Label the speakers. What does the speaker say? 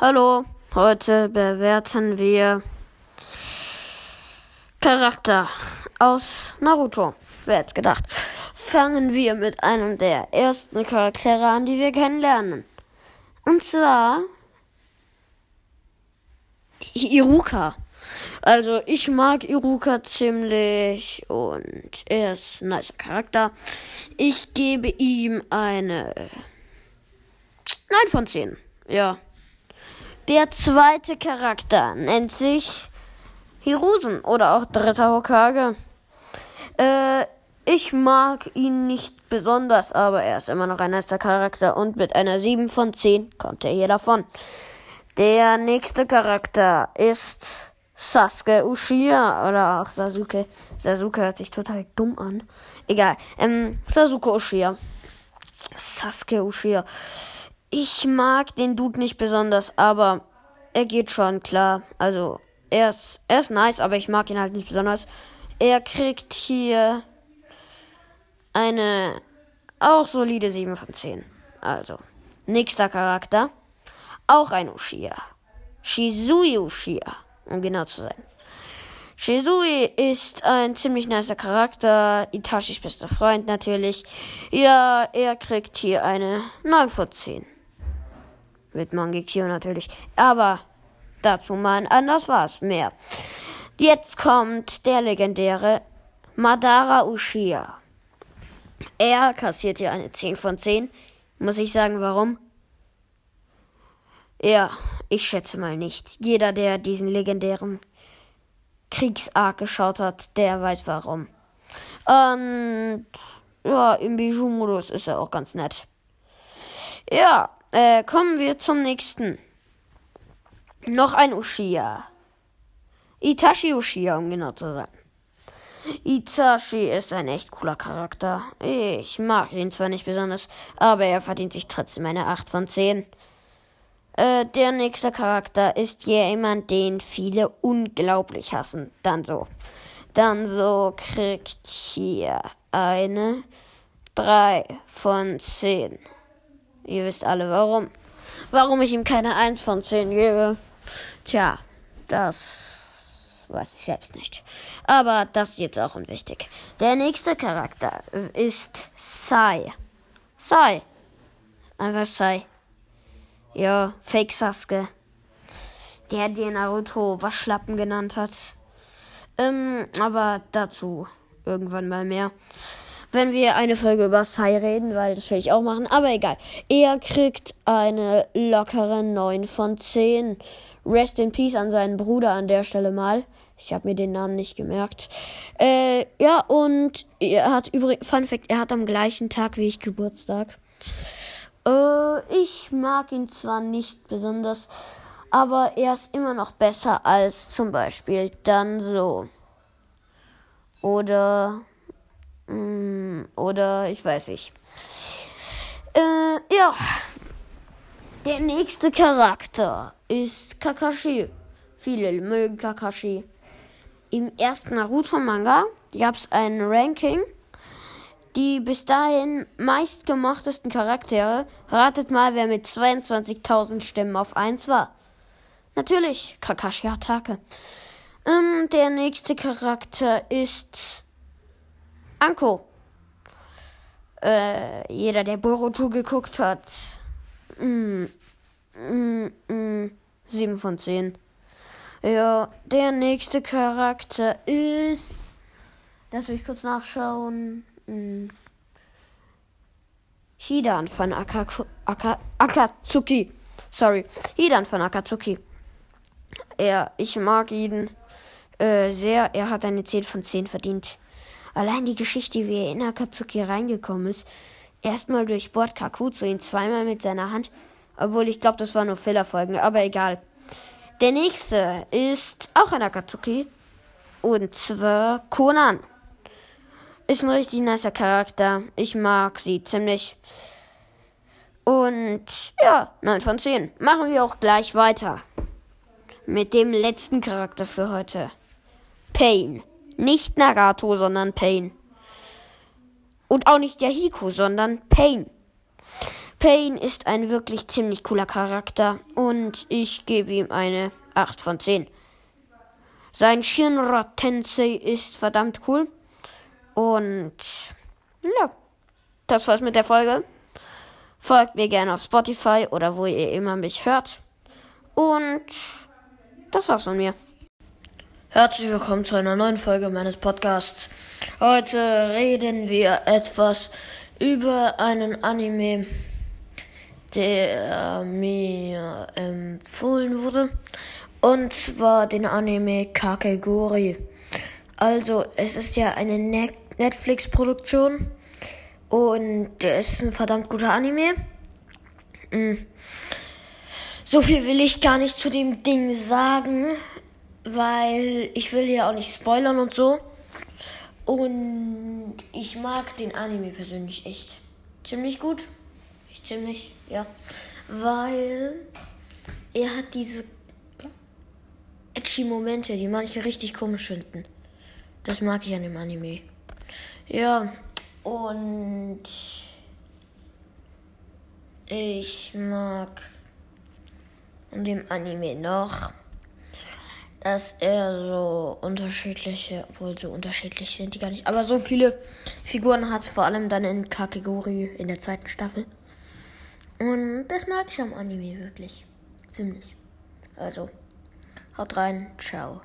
Speaker 1: Hallo, heute bewerten wir Charakter aus Naruto. Wer hätte gedacht? Fangen wir mit einem der ersten Charaktere an, die wir kennenlernen. Und zwar Iruka. Also ich mag Iruka ziemlich und er ist ein nicer Charakter. Ich gebe ihm eine 9 von 10. Ja. Der zweite Charakter nennt sich Hirusen oder auch dritter Hokage. Äh, ich mag ihn nicht besonders, aber er ist immer noch ein erster Charakter und mit einer 7 von 10 kommt er hier davon. Der nächste Charakter ist Sasuke Uchiha oder auch Sasuke. Sasuke hört sich total dumm an. Egal. Ähm, Sasuke Uchiha. Sasuke Uchiha. Ich mag den Dude nicht besonders, aber er geht schon klar. Also, er ist, er ist nice, aber ich mag ihn halt nicht besonders. Er kriegt hier eine auch solide 7 von 10. Also, nächster Charakter. Auch ein Uchiha. Shizui Uchiha, um genau zu sein. Shizui ist ein ziemlich nicer Charakter. Itachis bester Freund natürlich. Ja, er kriegt hier eine 9 von 10. Mit Mangekyo natürlich. Aber dazu mal anders war's mehr. Jetzt kommt der legendäre Madara Uchiha. Er kassiert hier eine 10 von 10. Muss ich sagen, warum? Ja, ich schätze mal nicht. Jeder, der diesen legendären Kriegsarc geschaut hat, der weiß warum. Und ja, im Bijou-Modus ist er auch ganz nett. Ja, äh, kommen wir zum nächsten. Noch ein Uchiha. Itachi Uchiha, um genau zu sein. Itachi ist ein echt cooler Charakter. Ich mag ihn zwar nicht besonders, aber er verdient sich trotzdem eine 8 von 10. Äh, der nächste Charakter ist jemand, den viele unglaublich hassen. Dann so. Dann so kriegt hier eine 3 von 10. Ihr wisst alle warum. Warum ich ihm keine 1 von 10 gebe. Tja, das weiß ich selbst nicht. Aber das ist jetzt auch unwichtig. Der nächste Charakter ist Sai. Sai. Einfach Sai. Ja, Fake Sasuke. Der, der Naruto Waschlappen genannt hat. Ähm, aber dazu irgendwann mal mehr wenn wir eine Folge über Sai reden, weil das will ich auch machen. Aber egal. Er kriegt eine lockere 9 von 10. Rest in Peace an seinen Bruder an der Stelle mal. Ich habe mir den Namen nicht gemerkt. Äh, ja, und er hat übrigens, Fun Fact, er hat am gleichen Tag wie ich Geburtstag. Äh, ich mag ihn zwar nicht besonders, aber er ist immer noch besser als zum Beispiel dann so. Oder oder ich weiß nicht. Äh, ja. Der nächste Charakter ist Kakashi. Viele mögen Kakashi. Im ersten Naruto-Manga gab es ein Ranking. Die bis dahin meistgemochtesten Charaktere. Ratet mal, wer mit 22.000 Stimmen auf 1 war. Natürlich Kakashi Hatake. Ähm, der nächste Charakter ist Anko. Äh, jeder, der Boruto geguckt hat. Mm, mm, mm, 7 von 10. Ja, der nächste Charakter ist. Lass mich kurz nachschauen. Mm. Hidan von Akaku, Aka, Akatsuki. Sorry. Hidan von Akatsuki. Er, ich mag ihn äh, sehr. Er hat eine 10 von 10 verdient. Allein die Geschichte, wie er in Akatsuki reingekommen ist. Erstmal durchbohrt Kakuzu ihn zweimal mit seiner Hand. Obwohl ich glaube, das waren nur Fillerfolgen, aber egal. Der nächste ist auch ein Akatsuki. Und zwar Konan. Ist ein richtig nicer Charakter. Ich mag sie ziemlich. Und ja, 9 von 10. Machen wir auch gleich weiter. Mit dem letzten Charakter für heute. Pain. Nicht Nagato, sondern Pain. Und auch nicht Yahiko, sondern Pain. Pain ist ein wirklich ziemlich cooler Charakter und ich gebe ihm eine 8 von 10. Sein Shinra Tensei ist verdammt cool. Und ja, das war's mit der Folge. Folgt mir gerne auf Spotify oder wo ihr immer mich hört. Und das war's von mir. Herzlich willkommen zu einer neuen Folge meines Podcasts. Heute reden wir etwas über einen Anime, der mir empfohlen wurde. Und zwar den Anime Kakegori. Also, es ist ja eine ne Netflix-Produktion. Und es ist ein verdammt guter Anime. Mhm. So viel will ich gar nicht zu dem Ding sagen, weil ich will ja auch nicht spoilern und so. Und ich mag den Anime persönlich echt ziemlich gut. Ich ziemlich, ja. Weil er hat diese edgy Momente, die manche richtig komisch finden. Das mag ich an dem Anime. Ja, und ich mag an dem Anime noch, dass er so unterschiedliche, obwohl so unterschiedlich sind die gar nicht, aber so viele Figuren hat, vor allem dann in Kategorie in der zweiten Staffel. Und das mag ich am Anime wirklich. Ziemlich. Also, haut rein, ciao.